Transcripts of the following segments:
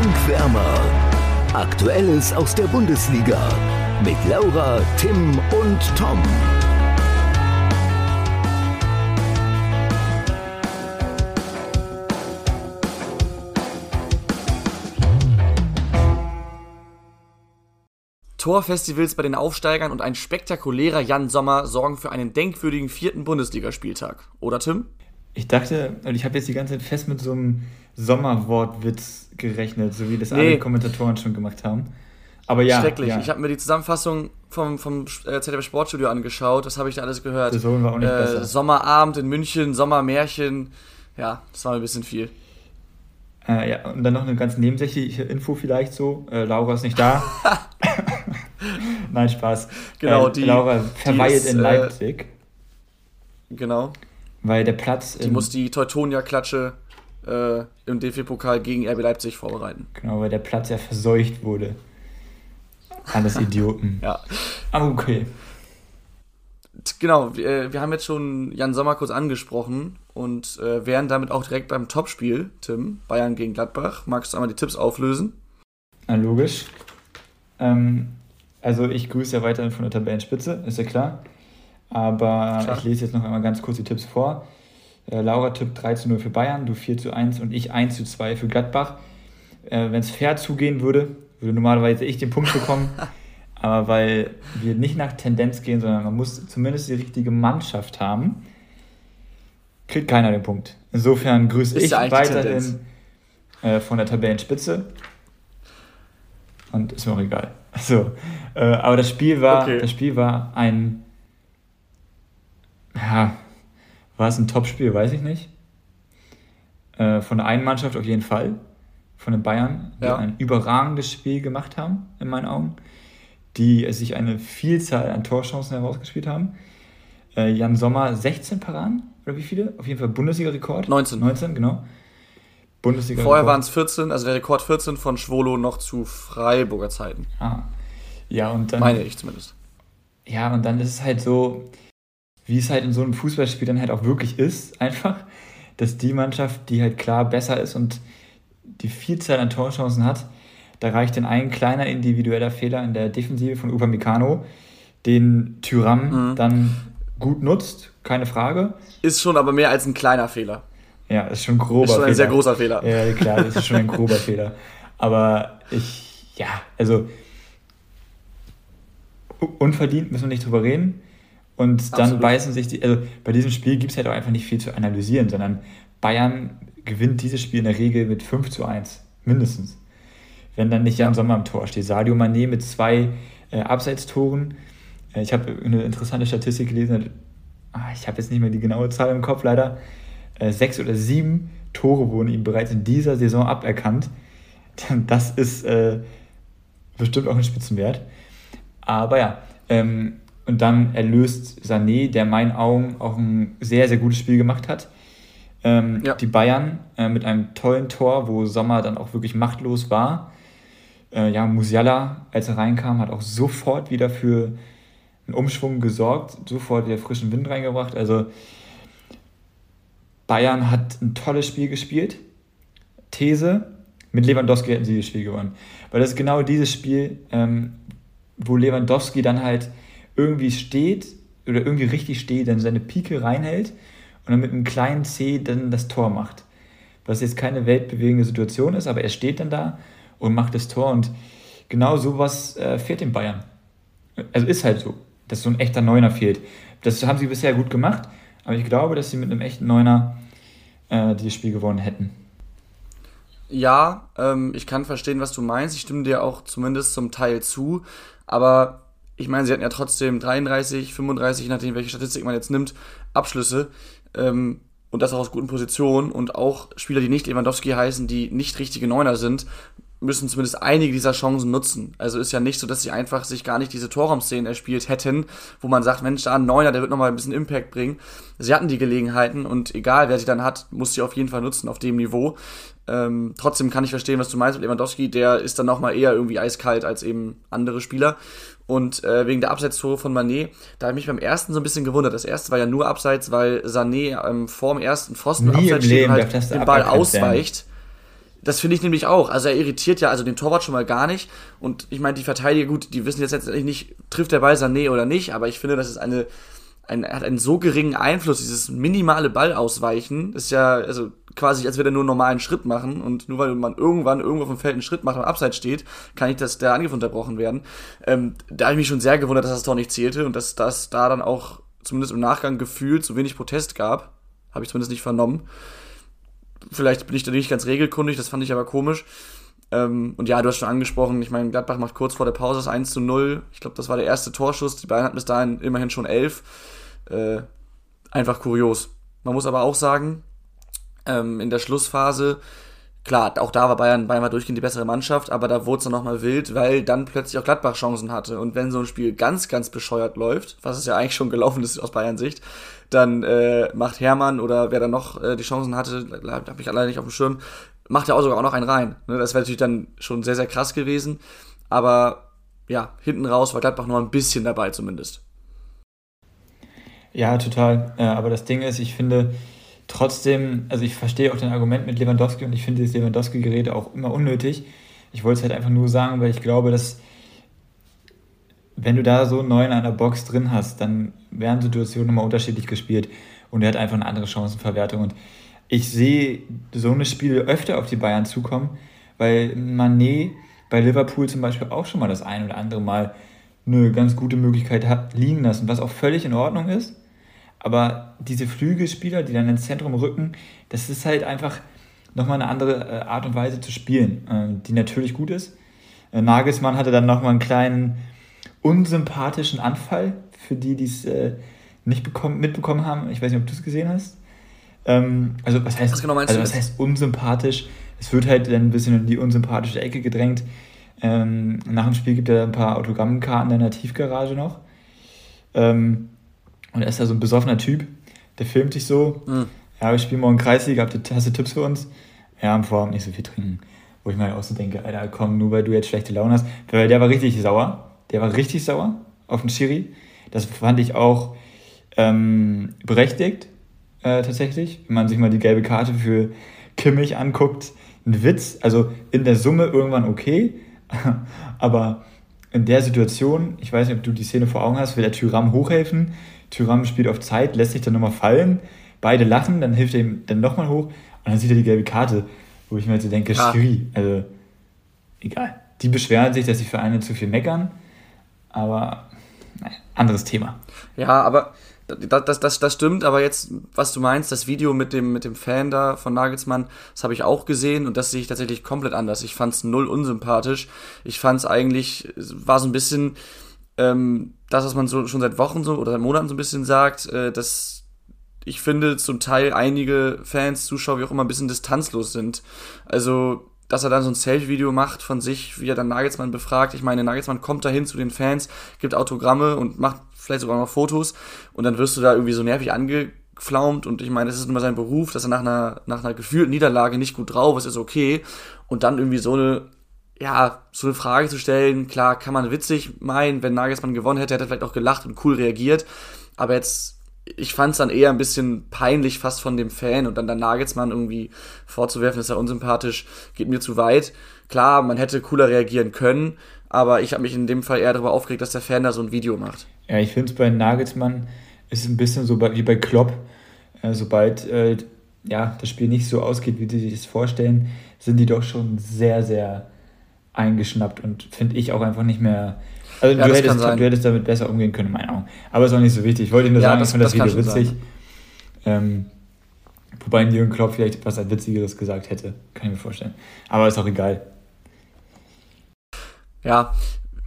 Tankwärmer. Aktuelles aus der Bundesliga mit Laura, Tim und Tom. Torfestivals bei den Aufsteigern und ein spektakulärer Jan Sommer sorgen für einen denkwürdigen vierten Bundesligaspieltag. Oder Tim? Ich dachte, und ich habe jetzt die ganze Zeit fest mit so einem Sommerwortwitz gerechnet, so wie das nee. alle Kommentatoren schon gemacht haben. Aber ja. Schrecklich. Ja. Ich habe mir die Zusammenfassung vom, vom äh, ZDF Sportstudio angeschaut. Das habe ich da alles gehört. Das war auch nicht äh, besser. Sommerabend in München, Sommermärchen. Ja, das war ein bisschen viel. Äh, ja, und dann noch eine ganz nebensächliche Info vielleicht so. Äh, Laura ist nicht da. Nein, Spaß. Genau, äh, die, Laura verweilt ist, in Leipzig. Genau. Weil der Platz. Die muss die Teutonia-Klatsche äh, im DFB-Pokal gegen RB Leipzig vorbereiten. Genau, weil der Platz ja verseucht wurde. Alles Idioten. ja. Aber okay. Genau, wir, wir, haben jetzt schon Jan Sommer kurz angesprochen und äh, wären damit auch direkt beim Topspiel, Tim, Bayern gegen Gladbach. Magst du einmal die Tipps auflösen? Na, logisch. Ähm, also ich grüße ja weiterhin von der Tabellenspitze, ist ja klar. Aber klar. ich lese jetzt noch einmal ganz kurz die Tipps vor. Äh, Laura tippt 3 zu 0 für Bayern, du 4 zu 1 und ich 1 zu 2 für Gladbach. Äh, Wenn es fair zugehen würde, würde normalerweise ich den Punkt bekommen. aber weil wir nicht nach Tendenz gehen, sondern man muss zumindest die richtige Mannschaft haben, kriegt keiner den Punkt. Insofern grüße ich weiterhin äh, von der Tabellenspitze. Und ist mir auch egal. So, äh, aber das Spiel war, okay. das Spiel war ein, ja, war es ein Top-Spiel, weiß ich nicht. Äh, von der einen Mannschaft auf jeden Fall, von den Bayern, die ja. ein überragendes Spiel gemacht haben, in meinen Augen, die sich eine Vielzahl an Torchancen herausgespielt haben. Äh, Jan Sommer 16 Paraden, oder wie viele? Auf jeden Fall Bundesliga-Rekord. 19. 19, genau. Bundesliga. Vorher waren es 14, also der Rekord 14 von Schwolo noch zu Freiburger Zeiten. Ah. Ja, und dann. Meine ich zumindest. Ja, und dann ist es halt so, wie es halt in so einem Fußballspiel dann halt auch wirklich ist, einfach, dass die Mannschaft, die halt klar besser ist und die Vielzahl an Torchancen hat, da reicht dann ein kleiner individueller Fehler in der Defensive von Upamecano, den Tyram mhm. dann gut nutzt, keine Frage. Ist schon aber mehr als ein kleiner Fehler. Ja, ist schon ein grober Ist schon ein Fehler. sehr großer Fehler. Ja, klar, das ist schon ein grober Fehler. Aber ich, ja, also unverdient müssen wir nicht drüber reden. Und dann Absolut. beißen sich die, also bei diesem Spiel gibt es halt auch einfach nicht viel zu analysieren, sondern Bayern gewinnt dieses Spiel in der Regel mit 5 zu 1, mindestens. Wenn dann nicht Jan Sommer am Tor steht. Sadio Mané mit zwei äh, Abseitstoren. Äh, ich habe eine interessante Statistik gelesen, ah, ich habe jetzt nicht mehr die genaue Zahl im Kopf leider. Äh, sechs oder sieben Tore wurden ihm bereits in dieser Saison aberkannt. Das ist äh, bestimmt auch ein Spitzenwert. Aber ja, ähm, und dann erlöst Sané, der in meinen Augen auch ein sehr, sehr gutes Spiel gemacht hat. Ähm, ja. Die Bayern äh, mit einem tollen Tor, wo Sommer dann auch wirklich machtlos war. Äh, ja, Musiala, als er reinkam, hat auch sofort wieder für einen Umschwung gesorgt, sofort wieder frischen Wind reingebracht. Also Bayern hat ein tolles Spiel gespielt. These, mit Lewandowski hätten sie das Spiel gewonnen. Weil das ist genau dieses Spiel, ähm, wo Lewandowski dann halt irgendwie steht oder irgendwie richtig steht, dann seine Pike reinhält und dann mit einem kleinen C dann das Tor macht. Was jetzt keine weltbewegende Situation ist, aber er steht dann da und macht das Tor und genau sowas äh, fehlt den Bayern. Also ist halt so, dass so ein echter Neuner fehlt. Das haben sie bisher gut gemacht, aber ich glaube, dass sie mit einem echten Neuner äh, dieses Spiel gewonnen hätten. Ja, ähm, ich kann verstehen, was du meinst. Ich stimme dir auch zumindest zum Teil zu. Aber ich meine, sie hatten ja trotzdem 33, 35, je nachdem, welche Statistik man jetzt nimmt, Abschlüsse. Ähm, und das auch aus guten Positionen. Und auch Spieler, die nicht Lewandowski heißen, die nicht richtige Neuner sind, müssen zumindest einige dieser Chancen nutzen. Also ist ja nicht so, dass sie einfach sich gar nicht diese Torraumszenen erspielt hätten, wo man sagt, Mensch, da ein Neuner, der wird nochmal ein bisschen Impact bringen. Sie hatten die Gelegenheiten und egal, wer sie dann hat, muss sie auf jeden Fall nutzen auf dem Niveau. Ähm, trotzdem kann ich verstehen, was du meinst mit Lewandowski. Der ist dann nochmal eher irgendwie eiskalt als eben andere Spieler. Und äh, wegen der Abseitstore von Manet, da habe ich mich beim ersten so ein bisschen gewundert. Das erste war ja nur Abseits, weil Sané ähm, vor dem ersten Pfosten Nie Abseits steht und halt den Ball ausweicht. Das finde ich nämlich auch. Also er irritiert ja also den Torwart schon mal gar nicht. Und ich meine, die Verteidiger, gut, die wissen jetzt letztendlich nicht, trifft der Ball Sané oder nicht, aber ich finde, das ist eine, ein, hat einen so geringen Einfluss, dieses minimale Ballausweichen ist ja, also quasi, als würde er nur einen normalen Schritt machen und nur weil man irgendwann irgendwo auf dem Feld einen Schritt macht und abseits steht, kann nicht dass der Angriff unterbrochen werden. Ähm, da habe ich mich schon sehr gewundert, dass das Tor nicht zählte und dass das da dann auch zumindest im Nachgang gefühlt so wenig Protest gab. Habe ich zumindest nicht vernommen. Vielleicht bin ich da nicht ganz regelkundig, das fand ich aber komisch. Ähm, und ja, du hast schon angesprochen, ich meine, Gladbach macht kurz vor der Pause das 1 zu 0. Ich glaube, das war der erste Torschuss. Die beiden hatten bis dahin immerhin schon elf. Äh, einfach kurios. Man muss aber auch sagen, ähm, in der Schlussphase, klar, auch da war Bayern, Bayern war durchgehend die bessere Mannschaft, aber da wurde es dann nochmal wild, weil dann plötzlich auch Gladbach Chancen hatte. Und wenn so ein Spiel ganz, ganz bescheuert läuft, was es ja eigentlich schon gelaufen ist aus Bayern Sicht, dann äh, macht Hermann oder wer da noch äh, die Chancen hatte, habe ich alleine nicht auf dem Schirm, macht er auch sogar auch noch einen rein. Ne? Das wäre natürlich dann schon sehr, sehr krass gewesen. Aber ja, hinten raus war Gladbach noch ein bisschen dabei zumindest. Ja, total. Ja, aber das Ding ist, ich finde trotzdem, also ich verstehe auch dein Argument mit Lewandowski und ich finde das Lewandowski-Gerede auch immer unnötig. Ich wollte es halt einfach nur sagen, weil ich glaube, dass wenn du da so neun an der Box drin hast, dann werden Situationen immer unterschiedlich gespielt und er hat einfach eine andere Chancenverwertung. Und ich sehe so eine Spiele öfter auf die Bayern zukommen, weil Manet bei Liverpool zum Beispiel auch schon mal das ein oder andere Mal eine ganz gute Möglichkeit hat liegen lassen, was auch völlig in Ordnung ist. Aber diese Flügelspieler, die dann ins Zentrum rücken, das ist halt einfach nochmal eine andere äh, Art und Weise zu spielen, äh, die natürlich gut ist. Äh, Nagelsmann hatte dann nochmal einen kleinen unsympathischen Anfall, für die, die es nicht bekommen, mitbekommen haben. Ich weiß nicht, ob du es gesehen hast. Ähm, also, was heißt, was, genau also, was heißt unsympathisch? Es wird halt dann ein bisschen in die unsympathische Ecke gedrängt. Ähm, nach dem Spiel gibt er ein paar Autogrammkarten in der Tiefgarage noch. Ähm, und er ist da so ein besoffener Typ, der filmt sich so. Mhm. Ja, wir spielen morgen Kreisliga, hast du Tipps für uns? Ja, am Vorabend nicht so viel trinken. Wo ich mir auch so denke, Alter, komm, nur weil du jetzt schlechte Laune hast. Weil der war richtig sauer. Der war richtig sauer auf den Schiri. Das fand ich auch ähm, berechtigt, äh, tatsächlich. Wenn man sich mal die gelbe Karte für Kimmich anguckt, ein Witz. Also in der Summe irgendwann okay. Aber in der Situation, ich weiß nicht, ob du die Szene vor Augen hast, will der Tyram hochhelfen Tyram spielt auf Zeit, lässt sich dann nochmal fallen, beide lachen, dann hilft er ihm dann nochmal hoch und dann sieht er die gelbe Karte, wo ich mir jetzt so denke, ja. Schiri, also egal. Die beschweren sich, dass sie für eine zu viel meckern, aber naja, anderes Thema. Ja, aber das, das, das, das stimmt, aber jetzt, was du meinst, das Video mit dem, mit dem Fan da von Nagelsmann, das habe ich auch gesehen und das sehe ich tatsächlich komplett anders. Ich fand es null unsympathisch. Ich fand es eigentlich, war so ein bisschen, ähm, das, was man so schon seit Wochen so oder seit Monaten so ein bisschen sagt, äh, dass ich finde, zum Teil einige Fans, Zuschauer, wie auch immer, ein bisschen distanzlos sind. Also, dass er dann so ein Selfie-Video macht von sich, wie er dann Nagelsmann befragt. Ich meine, Nagelsmann kommt dahin zu den Fans, gibt Autogramme und macht vielleicht sogar noch Fotos und dann wirst du da irgendwie so nervig angeflaumt und ich meine, das ist immer sein Beruf, dass er nach einer, nach einer gefühlten Niederlage nicht gut drauf ist, ist okay und dann irgendwie so eine ja, so eine Frage zu stellen, klar, kann man witzig meinen, wenn Nagelsmann gewonnen hätte, hätte er vielleicht auch gelacht und cool reagiert. Aber jetzt, ich fand es dann eher ein bisschen peinlich fast von dem Fan und dann der Nagelsmann irgendwie vorzuwerfen, ist ja unsympathisch, geht mir zu weit. Klar, man hätte cooler reagieren können, aber ich habe mich in dem Fall eher darüber aufgeregt, dass der Fan da so ein Video macht. Ja, ich finde es bei Nagelsmann ist ein bisschen so wie bei Klopp. Äh, sobald äh, ja, das Spiel nicht so ausgeht, wie sie sich das vorstellen, sind die doch schon sehr, sehr eingeschnappt und finde ich auch einfach nicht mehr. Also ja, du, hättest, du hättest damit besser umgehen können, in meinen Augen. Aber ist auch nicht so wichtig. Ich wollte nur ja, sagen, das, ich fand das, das Video witzig. Ähm, wobei Jürgen Klopp vielleicht etwas Witzigeres gesagt hätte. Kann ich mir vorstellen. Aber ist auch egal. Ja,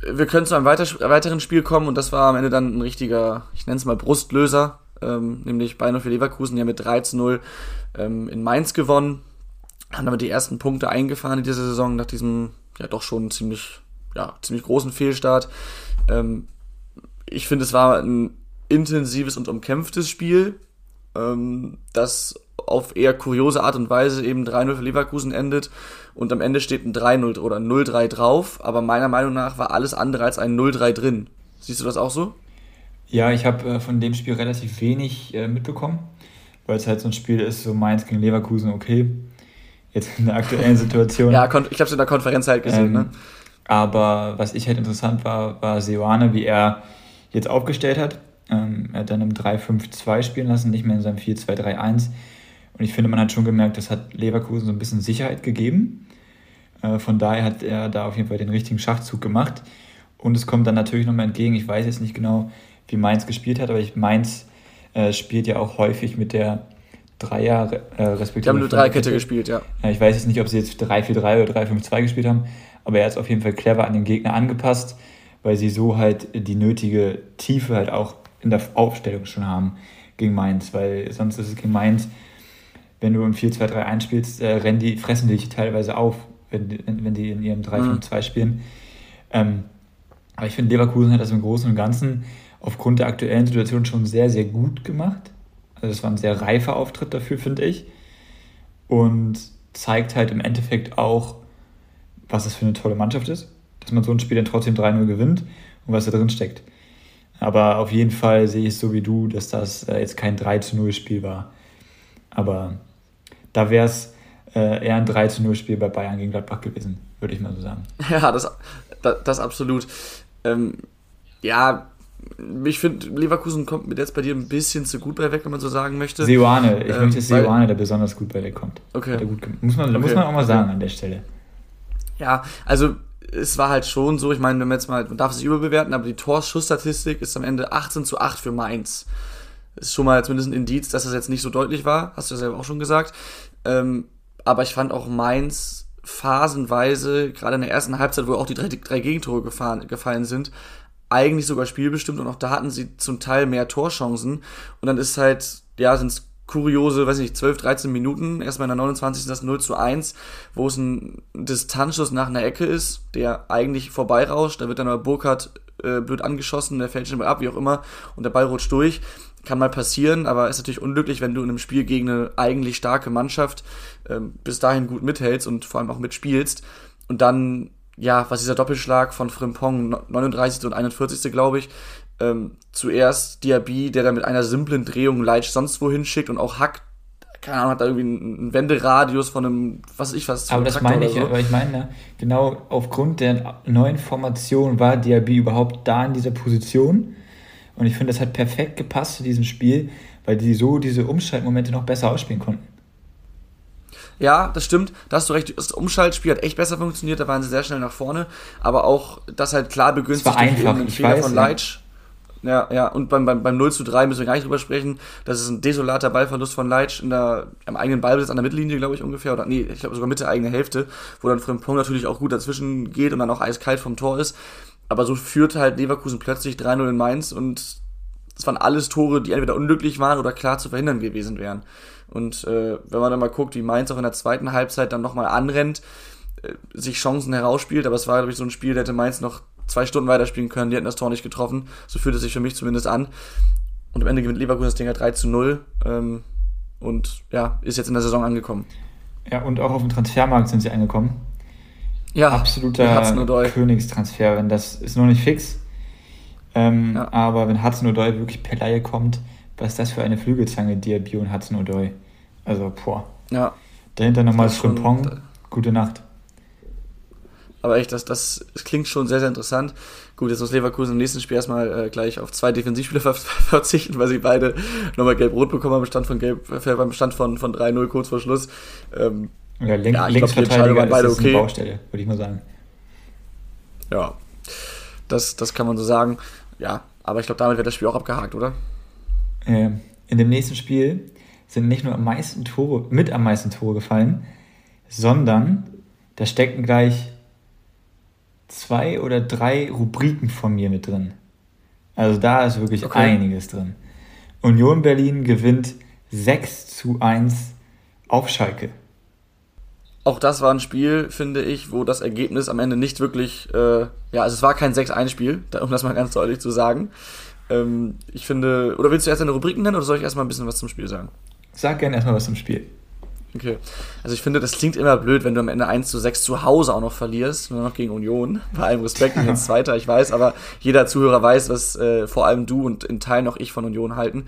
wir können zu einem weiter, weiteren Spiel kommen und das war am Ende dann ein richtiger, ich nenne es mal Brustlöser, ähm, nämlich Bayern für Leverkusen, ja mit 3 zu 0 ähm, in Mainz gewonnen, haben damit die ersten Punkte eingefahren in dieser Saison nach diesem ja doch schon ziemlich, ja, ziemlich großen Fehlstart. Ähm, ich finde, es war ein intensives und umkämpftes Spiel, ähm, das auf eher kuriose Art und Weise eben 3-0 für Leverkusen endet und am Ende steht ein 3-0 oder 0-3 drauf, aber meiner Meinung nach war alles andere als ein 0-3 drin. Siehst du das auch so? Ja, ich habe äh, von dem Spiel relativ wenig äh, mitbekommen, weil es halt so ein Spiel ist, so Mainz gegen Leverkusen, okay. Jetzt in der aktuellen Situation. ja, ich habe es in der Konferenz halt gesehen. Ähm, ne? Aber was ich halt interessant war, war Seoane, wie er jetzt aufgestellt hat. Ähm, er hat dann im 3-5-2 spielen lassen, nicht mehr in seinem 4-2-3-1. Und ich finde, man hat schon gemerkt, das hat Leverkusen so ein bisschen Sicherheit gegeben. Äh, von daher hat er da auf jeden Fall den richtigen Schachzug gemacht. Und es kommt dann natürlich nochmal entgegen, ich weiß jetzt nicht genau, wie Mainz gespielt hat, aber ich Mainz äh, spielt ja auch häufig mit der Dreier, äh, respektive. Die haben nur Dreikette gespielt, ja. Ich weiß jetzt nicht, ob sie jetzt 3-4-3 oder 3-5-2 gespielt haben, aber er hat es auf jeden Fall clever an den Gegner angepasst, weil sie so halt die nötige Tiefe halt auch in der Aufstellung schon haben gegen Mainz, weil sonst ist es gegen Mainz, wenn du im 4-2-3 einspielst, äh, rennen die, fressen die dich teilweise auf, wenn, wenn die in ihrem 3-5-2 mhm. spielen. Ähm, aber ich finde, Leverkusen hat das im Großen und Ganzen aufgrund der aktuellen Situation schon sehr, sehr gut gemacht. Also es war ein sehr reifer Auftritt dafür, finde ich. Und zeigt halt im Endeffekt auch, was das für eine tolle Mannschaft ist. Dass man so ein Spiel dann trotzdem 3-0 gewinnt und was da drin steckt. Aber auf jeden Fall sehe ich es so wie du, dass das äh, jetzt kein 3-0-Spiel war. Aber da wäre es äh, eher ein 3-0-Spiel bei Bayern gegen Gladbach gewesen, würde ich mal so sagen. Ja, das, das, das absolut. Ähm, ja, ich finde, Leverkusen kommt mir jetzt bei dir ein bisschen zu gut bei weg, wenn man so sagen möchte. Seoane, ich ähm, möchte, Seoane da besonders gut bei weg kommt. Okay. Gut, muss man, okay. muss man auch mal sagen okay. an der Stelle. Ja, also es war halt schon so, ich meine, wenn man jetzt mal, man darf es überbewerten, aber die Torschussstatistik ist am Ende 18 zu 8 für Mainz. Ist schon mal zumindest ein Indiz, dass das jetzt nicht so deutlich war, hast du ja selber auch schon gesagt. Ähm, aber ich fand auch Mainz phasenweise, gerade in der ersten Halbzeit, wo auch die drei, drei Gegentore gefahren, gefallen sind, eigentlich sogar spielbestimmt und auch da hatten sie zum Teil mehr Torchancen. Und dann ist halt, ja, sind es kuriose, weiß nicht, 12, 13 Minuten, erstmal in der 29. das 0 zu 1, wo es ein Distanzschuss nach einer Ecke ist, der eigentlich vorbeirauscht, da wird dann aber Burkhardt äh, blöd angeschossen, der fällt schon mal ab, wie auch immer, und der Ball rutscht durch. Kann mal passieren, aber ist natürlich unglücklich, wenn du in einem Spiel gegen eine eigentlich starke Mannschaft äh, bis dahin gut mithältst und vor allem auch mitspielst und dann ja, was dieser Doppelschlag von Frimpong, 39. und 41. glaube ich, ähm, zuerst Diaby, der da mit einer simplen Drehung Leitsch sonst wohin schickt und auch Hack, keine Ahnung, hat da irgendwie einen Wenderadius von einem, was ich was. Aber das Traktor meine ich, so. aber ich meine, genau aufgrund der neuen Formation war Diaby überhaupt da in dieser Position. Und ich finde, das hat perfekt gepasst zu diesem Spiel, weil die so diese Umschaltmomente noch besser ausspielen konnten. Ja, das stimmt. Da hast du recht. Das Umschaltspiel hat echt besser funktioniert. Da waren sie sehr schnell nach vorne. Aber auch das halt klar begünstigt das war einfach. den Fehler weiß, von Leitsch. Ja. ja, ja. Und beim, beim, beim 0 zu 3 müssen wir gar nicht drüber sprechen. Das ist ein desolater Ballverlust von Leitsch in der, am eigenen Ballbesitz an der Mittellinie, glaube ich, ungefähr. Oder nee, ich glaube sogar Mitte eigene Hälfte, wo dann Frimpong natürlich auch gut dazwischen geht und dann auch eiskalt vom Tor ist. Aber so führt halt Leverkusen plötzlich 3-0 in Mainz und das waren alles Tore, die entweder unglücklich waren oder klar zu verhindern gewesen wären. Und äh, wenn man dann mal guckt, wie Mainz auch in der zweiten Halbzeit dann nochmal anrennt, äh, sich Chancen herausspielt, aber es war, glaube ich, so ein Spiel, der hätte Mainz noch zwei Stunden weiterspielen können, die hätten das Tor nicht getroffen. So fühlt es sich für mich zumindest an. Und am Ende gewinnt Leverkusen das Ding 3 zu 0 ähm, und ja, ist jetzt in der Saison angekommen. Ja, und auch auf dem Transfermarkt sind sie angekommen. Ja, absoluter Königstransfer, wenn das ist noch nicht fix. Ähm, ja. Aber wenn Hudson Odoi wirklich per Laie kommt, was ist das für eine Flügelzange, Diaby und Hudson Odoi? Also, boah. Ja. Dahinter nochmal Frimpong. Gute Nacht. Aber echt, das, das, klingt schon sehr, sehr interessant. Gut, jetzt muss Leverkusen im nächsten Spiel erstmal äh, gleich auf zwei Defensivspieler ver verzichten, weil sie beide nochmal gelb-rot bekommen haben, Stand von gelb, äh, beim Stand von, von 3-0 kurz vor Schluss. Ähm, ja, Link, ja, Linksverteidiger glaub, ist okay. eine Baustelle, würde ich mal sagen. Ja, das, das kann man so sagen. Ja, aber ich glaube, damit wird das Spiel auch abgehakt, oder? Äh, in dem nächsten Spiel sind nicht nur am meisten Tore, mit am meisten Tore gefallen, sondern da stecken gleich zwei oder drei Rubriken von mir mit drin. Also da ist wirklich okay. einiges drin. Union Berlin gewinnt 6 zu 1 auf Schalke. Auch das war ein Spiel, finde ich, wo das Ergebnis am Ende nicht wirklich, äh, ja, also es war kein 6-1-Spiel, um das mal ganz deutlich zu sagen. Ähm, ich finde, oder willst du erst deine Rubriken nennen oder soll ich erstmal ein bisschen was zum Spiel sagen? Sag gerne erstmal was zum Spiel. Okay. Also ich finde, das klingt immer blöd, wenn du am Ende 1 zu 6 zu Hause auch noch verlierst, nur noch gegen Union. Bei allem Respekt, ich bin jetzt Zweiter, ich weiß, aber jeder Zuhörer weiß, was äh, vor allem du und in Teilen auch ich von Union halten.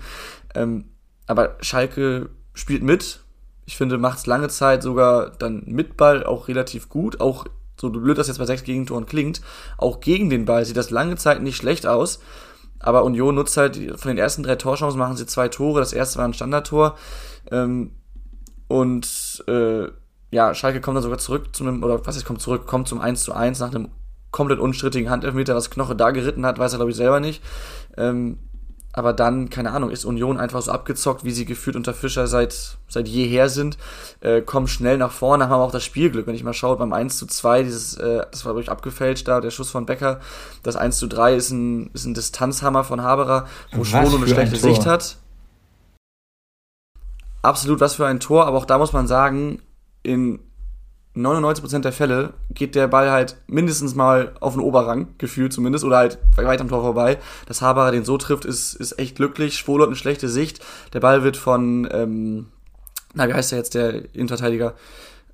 Ähm, aber Schalke spielt mit, ich finde, macht es lange Zeit sogar dann mit Ball auch relativ gut. Auch so blöd das jetzt bei sechs Gegentoren klingt, auch gegen den Ball sieht das lange Zeit nicht schlecht aus. Aber Union nutzt halt, von den ersten drei Torchancen machen sie zwei Tore. Das erste war ein Standardtor. Ähm, und äh, ja, Schalke kommt dann sogar zurück zu einem, oder was ist, kommt zurück, kommt zum 1 zu 1 nach einem komplett unstrittigen Handelfmeter, was Knoche da geritten hat, weiß er glaube ich selber nicht. Ähm, aber dann, keine Ahnung, ist Union einfach so abgezockt, wie sie gefühlt unter Fischer seit, seit jeher sind, äh, kommen schnell nach vorne, haben aber auch das Spielglück. Wenn ich mal schaue, beim 1 zu 2, dieses, äh, das war, glaube ich, abgefälscht da, der Schuss von Becker. Das 1 zu 3 ist ein, ist ein Distanzhammer von Haberer, wo Schwolo eine schlechte ein Sicht hat. Absolut was für ein Tor, aber auch da muss man sagen, in 99% der Fälle geht der Ball halt mindestens mal auf den Oberrang, gefühlt zumindest, oder halt weit am Tor vorbei. Dass Haberer den so trifft, ist, ist echt glücklich. Schwolo hat eine schlechte Sicht. Der Ball wird von, ähm, na, wie heißt der jetzt, der Innenverteidiger?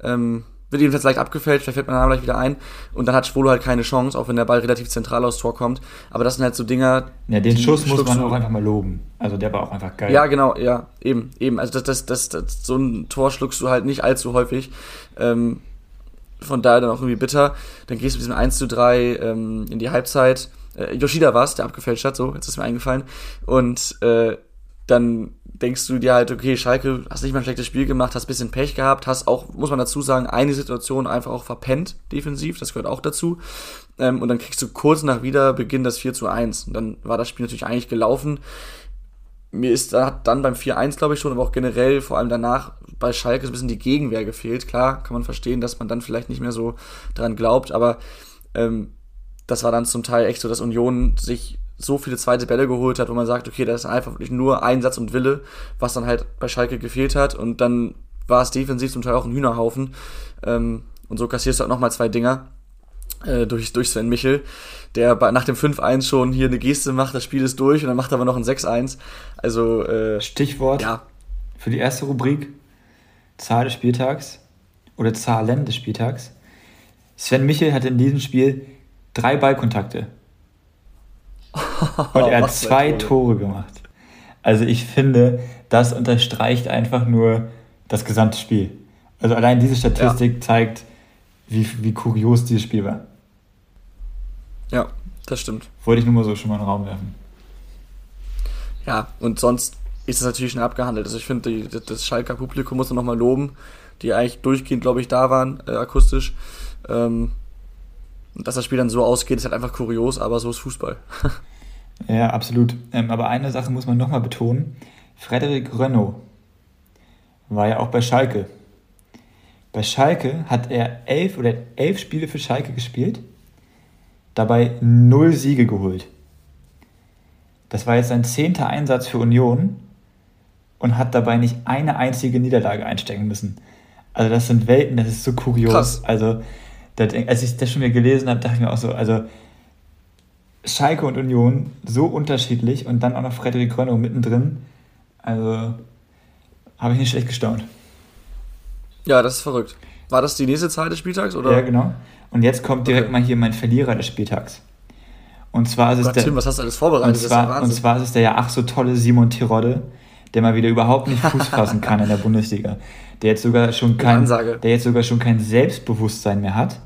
Ähm, wird jedenfalls leicht abgefälscht, da fällt mein Name gleich wieder ein. Und dann hat Schwolo halt keine Chance, auch wenn der Ball relativ zentral aufs Tor kommt. Aber das sind halt so Dinger. Ja, den Schuss muss man auch einfach mal loben. Also der war auch einfach geil. Ja, genau, ja, eben, eben. Also das, das, das, das so ein Tor schluckst du halt nicht allzu häufig. Ähm, von daher dann auch irgendwie bitter. Dann gehst du mit diesem 1 zu 3 ähm, in die Halbzeit. Äh, Yoshida war es, der abgefälscht hat, so, jetzt ist mir eingefallen. Und äh, dann denkst du dir halt, okay, Schalke, hast nicht mal ein schlechtes Spiel gemacht, hast bisschen Pech gehabt, hast auch, muss man dazu sagen, eine Situation einfach auch verpennt, defensiv, das gehört auch dazu. Ähm, und dann kriegst du kurz nach Wiederbeginn das 4 zu 1. Und dann war das Spiel natürlich eigentlich gelaufen mir ist da dann beim 4-1, glaube ich schon, aber auch generell, vor allem danach, bei Schalke so ein bisschen die Gegenwehr gefehlt. Klar, kann man verstehen, dass man dann vielleicht nicht mehr so dran glaubt, aber ähm, das war dann zum Teil echt so, dass Union sich so viele zweite Bälle geholt hat, wo man sagt, okay, das ist einfach wirklich nur Einsatz und Wille, was dann halt bei Schalke gefehlt hat. Und dann war es defensiv zum Teil auch ein Hühnerhaufen. Ähm, und so kassierst du halt nochmal zwei Dinger äh, durch, durch Sven Michel, der bei, nach dem 5-1 schon hier eine Geste macht, das Spiel ist durch und dann macht er aber noch ein 6-1. Also äh, Stichwort ja. für die erste Rubrik Zahl des Spieltags oder Zahlen des Spieltags. Sven Michel hatte in diesem Spiel drei Ballkontakte. Und er hat zwei Tore gemacht. Also ich finde, das unterstreicht einfach nur das gesamte Spiel. Also allein diese Statistik ja. zeigt, wie, wie kurios dieses Spiel war. Das stimmt. Wollte ich nur mal so schon mal in den Raum werfen. Ja, und sonst ist es natürlich schon abgehandelt. Also ich finde, das Schalker Publikum muss man nochmal loben, die eigentlich durchgehend, glaube ich, da waren, äh, akustisch. Ähm, und dass das Spiel dann so ausgeht, ist halt einfach kurios, aber so ist Fußball. ja, absolut. Ähm, aber eine Sache muss man nochmal betonen. Frederik Renault war ja auch bei Schalke. Bei Schalke hat er elf oder elf Spiele für Schalke gespielt, dabei null Siege geholt. Das war jetzt sein zehnter Einsatz für Union und hat dabei nicht eine einzige Niederlage einstecken müssen. Also das sind Welten, das ist so kurios. Krass. Also das, als ich das schon wieder gelesen habe, dachte ich mir auch so, also Schalke und Union so unterschiedlich und dann auch noch Frederik Rönnow mittendrin. Also habe ich nicht schlecht gestaunt. Ja, das ist verrückt. War das die nächste Zahl des Spieltags? Oder? Ja, genau. Und jetzt kommt direkt okay. mal hier mein Verlierer des Spieltags. Und zwar ist es Gott, der. Tim, was hast du alles vorbereitet? Und zwar, ja und zwar ist es der ja ach so tolle Simon Tirode, der mal wieder überhaupt nicht Fuß fassen kann in der Bundesliga. Der jetzt sogar schon kein, der jetzt sogar schon kein Selbstbewusstsein mehr hat,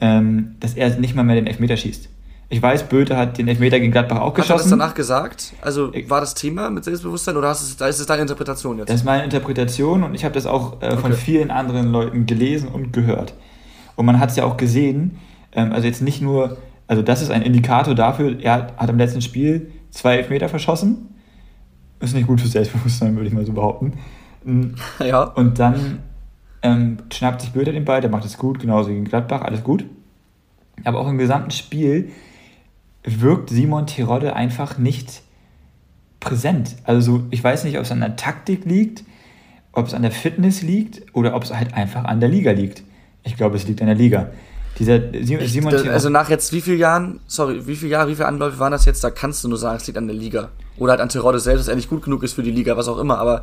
ähm, dass er nicht mal mehr den Elfmeter schießt. Ich weiß, Böte hat den Elfmeter gegen Gladbach auch geschossen. Hast du das danach gesagt? Also war das Thema mit Selbstbewusstsein oder hast es, ist es deine Interpretation jetzt? Das ist meine Interpretation und ich habe das auch äh, von okay. vielen anderen Leuten gelesen und gehört. Und man hat es ja auch gesehen, ähm, also jetzt nicht nur, also das ist ein Indikator dafür, er hat im letzten Spiel zwei Elfmeter verschossen. Ist nicht gut für Selbstbewusstsein, würde ich mal so behaupten. Mm. Ja. Und dann ähm, schnappt sich Böter den Ball, der macht es gut, genauso gegen Gladbach, alles gut. Aber auch im gesamten Spiel wirkt Simon Terodde einfach nicht präsent. Also ich weiß nicht, ob es an der Taktik liegt, ob es an der Fitness liegt oder ob es halt einfach an der Liga liegt. Ich glaube, es liegt an der Liga. Dieser Simon ich, also nach jetzt wie vielen Jahren, sorry, wie viele Jahre, wie viele Anläufe waren das jetzt? Da kannst du nur sagen, es liegt an der Liga. Oder halt an Terodde selbst, dass er nicht gut genug ist für die Liga, was auch immer, aber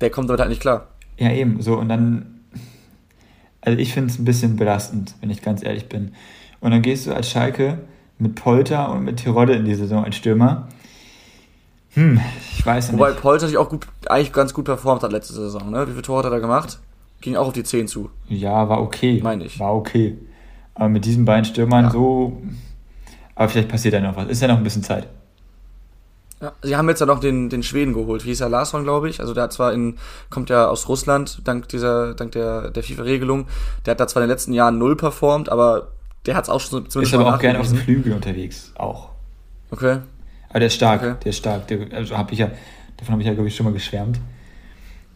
der kommt damit halt nicht klar. Ja, eben, so und dann, also ich finde es ein bisschen belastend, wenn ich ganz ehrlich bin. Und dann gehst du als Schalke mit Polter und mit Tirode in die Saison als Stürmer. Hm, ich weiß nicht. Wobei Polter natürlich auch gut, eigentlich ganz gut performt hat letzte Saison, ne? Wie viele Tore hat er da gemacht? Ging auch auf die 10 zu. Ja, war okay. Meine ich. War okay. Aber mit diesen beiden Stürmern ja. so. Aber vielleicht passiert ja noch was. Ist ja noch ein bisschen Zeit. Ja, sie haben jetzt ja noch den, den Schweden geholt. Wie hieß er? Larsson, glaube ich. Also der hat zwar in, kommt ja aus Russland, dank dieser, dank der, der FIFA-Regelung. Der hat da zwar in den letzten Jahren null performt, aber der hat es auch schon zumindest Ist aber auch gerne auf dem Flügel unterwegs. Auch. Okay. Aber der ist stark. Okay. Der ist stark. Der, also hab ich ja, davon habe ich ja, glaube ich, schon mal geschwärmt.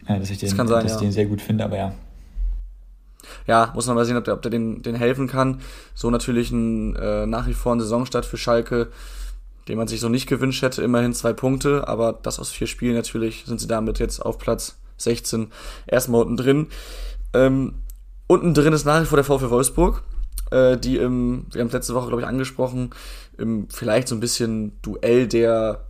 Äh, dass ich den, das sein, dass ja. den sehr gut finde, aber ja. Ja, muss man mal sehen, ob der, ob der den, den helfen kann. So natürlich ein äh, nach wie vor ein Saisonstart für Schalke, den man sich so nicht gewünscht hätte. Immerhin zwei Punkte, aber das aus vier Spielen natürlich sind sie damit jetzt auf Platz 16 erstmal unten drin. Ähm, unten drin ist nach wie vor der VfL Wolfsburg, äh, die im, wir haben es letzte Woche, glaube ich, angesprochen, im vielleicht so ein bisschen Duell der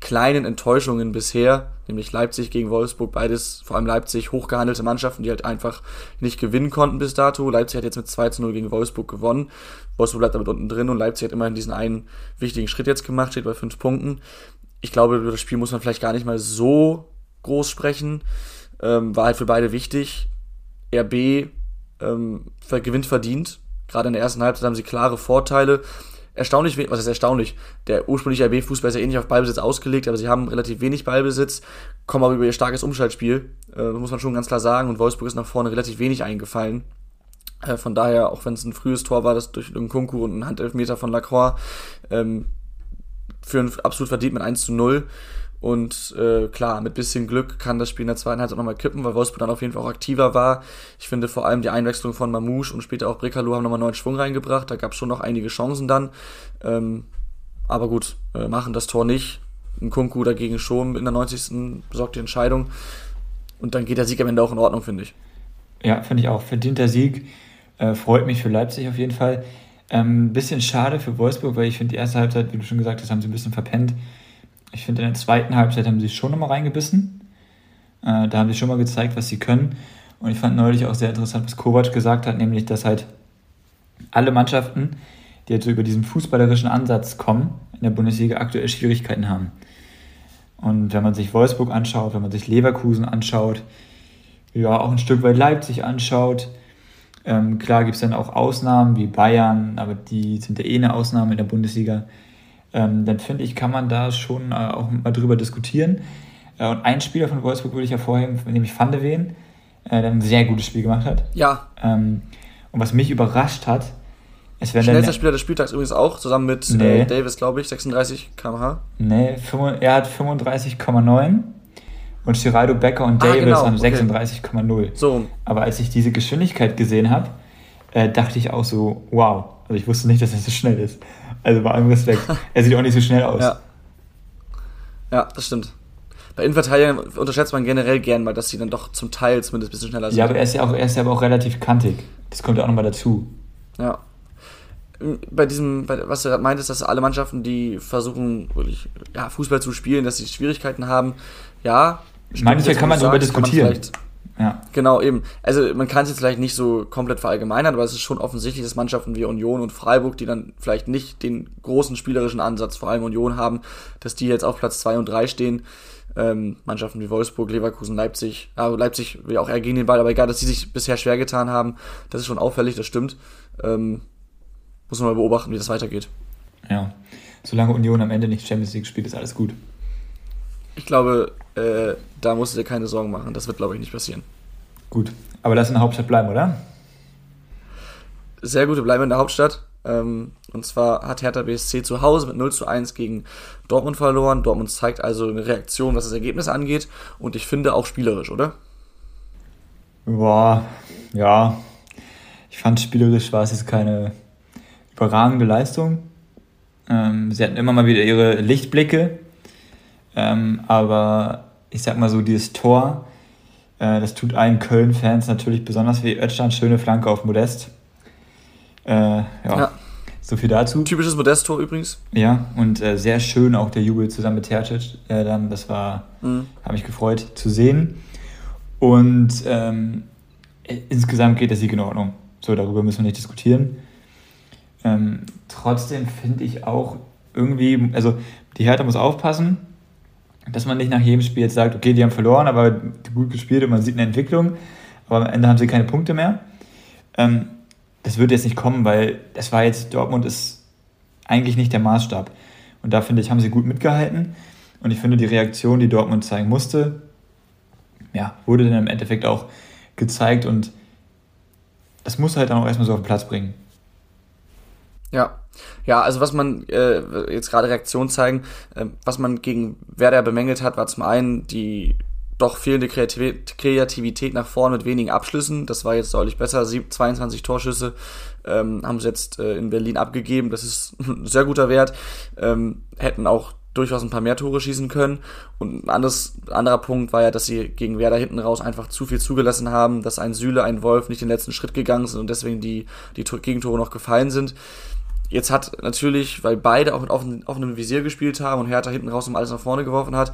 kleinen Enttäuschungen bisher, nämlich Leipzig gegen Wolfsburg, beides, vor allem Leipzig, hochgehandelte Mannschaften, die halt einfach nicht gewinnen konnten bis dato. Leipzig hat jetzt mit 2 zu 0 gegen Wolfsburg gewonnen. Wolfsburg bleibt damit unten drin und Leipzig hat immerhin diesen einen wichtigen Schritt jetzt gemacht, steht bei fünf Punkten. Ich glaube, über das Spiel muss man vielleicht gar nicht mal so groß sprechen. Ähm, war halt für beide wichtig. RB ähm, gewinnt verdient. Gerade in der ersten Halbzeit haben sie klare Vorteile erstaunlich, was ist erstaunlich, der ursprüngliche RB-Fußball ist ja ähnlich auf Ballbesitz ausgelegt, aber sie haben relativ wenig Ballbesitz, kommen aber über ihr starkes Umschaltspiel, äh, muss man schon ganz klar sagen, und Wolfsburg ist nach vorne relativ wenig eingefallen. Äh, von daher, auch wenn es ein frühes Tor war, das durch einen Kunku und einen Handelfmeter von Lacroix, ähm, führen absolut verdient mit 1 zu 0. Und äh, klar, mit bisschen Glück kann das Spiel in der zweiten Halbzeit nochmal kippen, weil Wolfsburg dann auf jeden Fall auch aktiver war. Ich finde vor allem die Einwechslung von Mamouche und später auch Brekalo haben nochmal neuen Schwung reingebracht. Da gab es schon noch einige Chancen dann. Ähm, aber gut, äh, machen das Tor nicht. Ein Kunku dagegen schon in der 90. besorgt die Entscheidung. Und dann geht der Sieg am Ende auch in Ordnung, finde ich. Ja, finde ich auch. Verdienter Sieg. Äh, freut mich für Leipzig auf jeden Fall. Ein ähm, bisschen schade für Wolfsburg, weil ich finde, die erste Halbzeit, wie du schon gesagt hast, haben sie ein bisschen verpennt. Ich finde, in der zweiten Halbzeit haben sie schon nochmal reingebissen. Äh, da haben sie schon mal gezeigt, was sie können. Und ich fand neulich auch sehr interessant, was Kovac gesagt hat, nämlich, dass halt alle Mannschaften, die jetzt so über diesen fußballerischen Ansatz kommen, in der Bundesliga aktuell Schwierigkeiten haben. Und wenn man sich Wolfsburg anschaut, wenn man sich Leverkusen anschaut, ja, auch ein Stück weit Leipzig anschaut, ähm, klar gibt es dann auch Ausnahmen wie Bayern, aber die sind ja eh eine Ausnahme in der Bundesliga ähm, dann finde ich, kann man da schon äh, auch mal drüber diskutieren. Äh, und ein Spieler von Wolfsburg würde ich hervorheben, nämlich Van de Ven, äh, der ein sehr gutes Spiel gemacht hat. Ja. Ähm, und was mich überrascht hat, ist, wenn Schnellster Spieler des Spieltags übrigens auch, zusammen mit äh, nee. Davis, glaube ich, 36 km/h. Nee, er hat 35,9 und Geraldo Becker und ah, Davis genau. haben 36,0. So. Aber als ich diese Geschwindigkeit gesehen habe, äh, dachte ich auch so, wow. Also ich wusste nicht, dass er so schnell ist. Also bei allem Respekt. er sieht auch nicht so schnell aus. Ja, ja das stimmt. Bei Innenverteidigern unterschätzt man generell gern mal, dass sie dann doch zum Teil zumindest ein bisschen schneller sind. Ja, aber er ist ja auch, er ist ja aber auch relativ kantig. Das kommt ja auch nochmal dazu. Ja. Bei diesem, bei, was du gerade meintest, dass alle Mannschaften, die versuchen, wirklich, ja, Fußball zu spielen, dass sie Schwierigkeiten haben, ja. Manchmal kann man darüber diskutieren. Ja. Genau, eben. Also man kann es jetzt vielleicht nicht so komplett verallgemeinern, aber es ist schon offensichtlich, dass Mannschaften wie Union und Freiburg, die dann vielleicht nicht den großen spielerischen Ansatz, vor allem Union haben, dass die jetzt auf Platz 2 und 3 stehen. Ähm, Mannschaften wie Wolfsburg, Leverkusen, Leipzig, ja, Leipzig will auch eher gegen den Ball, aber egal, dass die sich bisher schwer getan haben, das ist schon auffällig, das stimmt. Ähm, muss man mal beobachten, wie das weitergeht. Ja, solange Union am Ende nicht Champions League spielt, ist alles gut. Ich glaube, äh, da musst du dir keine Sorgen machen. Das wird, glaube ich, nicht passieren. Gut, aber lass in der Hauptstadt bleiben, oder? Sehr gut, wir bleiben in der Hauptstadt. Ähm, und zwar hat Hertha BSC zu Hause mit 0 zu 1 gegen Dortmund verloren. Dortmund zeigt also eine Reaktion, was das Ergebnis angeht. Und ich finde auch spielerisch, oder? Boah, ja. Ich fand spielerisch war es jetzt keine überragende Leistung. Ähm, sie hatten immer mal wieder ihre Lichtblicke. Ähm, aber ich sag mal so, dieses Tor, äh, das tut allen Köln-Fans natürlich besonders wie Ötschland, schöne Flanke auf Modest. Äh, ja. ja. So viel dazu. Typisches Modest-Tor übrigens. Ja, und äh, sehr schön auch der Jubel zusammen mit Tercic. Äh, dann, das war, mhm. habe mich gefreut zu sehen. Und ähm, insgesamt geht der Sieg in Ordnung. So, darüber müssen wir nicht diskutieren. Ähm, trotzdem finde ich auch irgendwie, also die Hertha muss aufpassen, dass man nicht nach jedem Spiel jetzt sagt, okay, die haben verloren, aber gut gespielt und man sieht eine Entwicklung, aber am Ende haben sie keine Punkte mehr. Ähm, das wird jetzt nicht kommen, weil es war jetzt, Dortmund ist eigentlich nicht der Maßstab. Und da finde ich, haben sie gut mitgehalten. Und ich finde, die Reaktion, die Dortmund zeigen musste, ja, wurde dann im Endeffekt auch gezeigt und das muss halt dann auch erstmal so auf den Platz bringen. Ja, ja, also was man äh, jetzt gerade Reaktion zeigen, äh, was man gegen Werder bemängelt hat, war zum einen die doch fehlende Kreativität nach vorne mit wenigen Abschlüssen. Das war jetzt deutlich besser. 22 Torschüsse ähm, haben sie jetzt äh, in Berlin abgegeben. Das ist ein sehr guter Wert. Ähm, hätten auch durchaus ein paar mehr Tore schießen können. Und ein anderes, anderer Punkt war ja, dass sie gegen Werder hinten raus einfach zu viel zugelassen haben, dass ein Süle, ein Wolf nicht den letzten Schritt gegangen sind und deswegen die, die Gegentore noch gefallen sind. Jetzt hat natürlich, weil beide auch mit offenem Visier gespielt haben und Hertha hinten raus um alles nach vorne geworfen hat,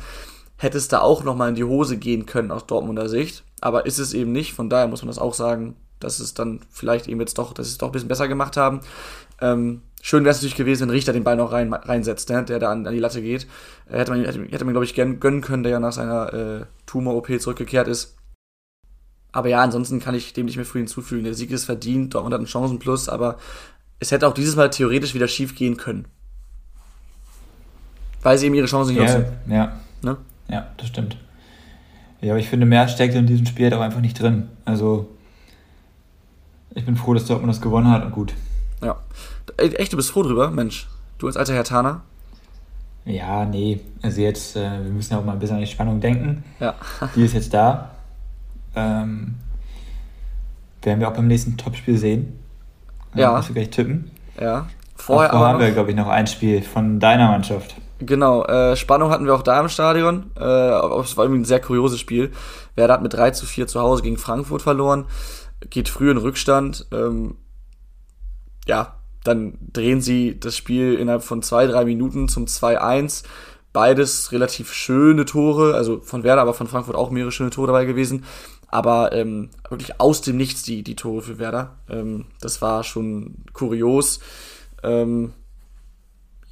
hätte es da auch nochmal in die Hose gehen können aus Dortmunder Sicht. Aber ist es eben nicht. Von daher muss man das auch sagen, dass es dann vielleicht eben jetzt doch, dass es doch ein bisschen besser gemacht haben. Ähm, schön wäre es natürlich gewesen, wenn Richter den Ball noch rein, reinsetzt, ne, der da an, an die Latte geht. Äh, hätte man, hätte, hätte man glaube ich, gern, gönnen können, der ja nach seiner äh, Tumor-OP zurückgekehrt ist. Aber ja, ansonsten kann ich dem nicht mehr früh hinzufügen. Der Sieg ist verdient, Dortmund hat einen Chancenplus, aber es hätte auch dieses Mal theoretisch wieder schief gehen können. Weil sie eben ihre Chancen nicht ja, nutzen. Ja. Ne? ja, das stimmt. Ja, aber ich finde, mehr steckt in diesem Spiel halt auch einfach nicht drin. Also, ich bin froh, dass Dortmund das gewonnen hat und gut. Ja. Echt, du bist froh drüber, Mensch. Du als alter Herr Tana. Ja, nee. Also jetzt, äh, wir müssen ja auch mal ein bisschen an die Spannung denken. Ja. die ist jetzt da. Ähm, werden wir auch beim nächsten Topspiel sehen. Ja. Musst du gleich tippen. Ja. Vorher aber haben wir, glaube ich, noch ein Spiel von deiner Mannschaft. Genau, äh, Spannung hatten wir auch da im Stadion. Äh, es war irgendwie ein sehr kurioses Spiel. Werder hat mit 3 zu 4 zu Hause gegen Frankfurt verloren, geht früh in Rückstand. Ähm, ja, dann drehen sie das Spiel innerhalb von zwei, drei Minuten zum 2-1. Beides relativ schöne Tore, also von Werder, aber von Frankfurt auch mehrere schöne Tore dabei gewesen aber ähm, wirklich aus dem Nichts die, die Tore für Werder. Ähm, das war schon kurios. Ähm,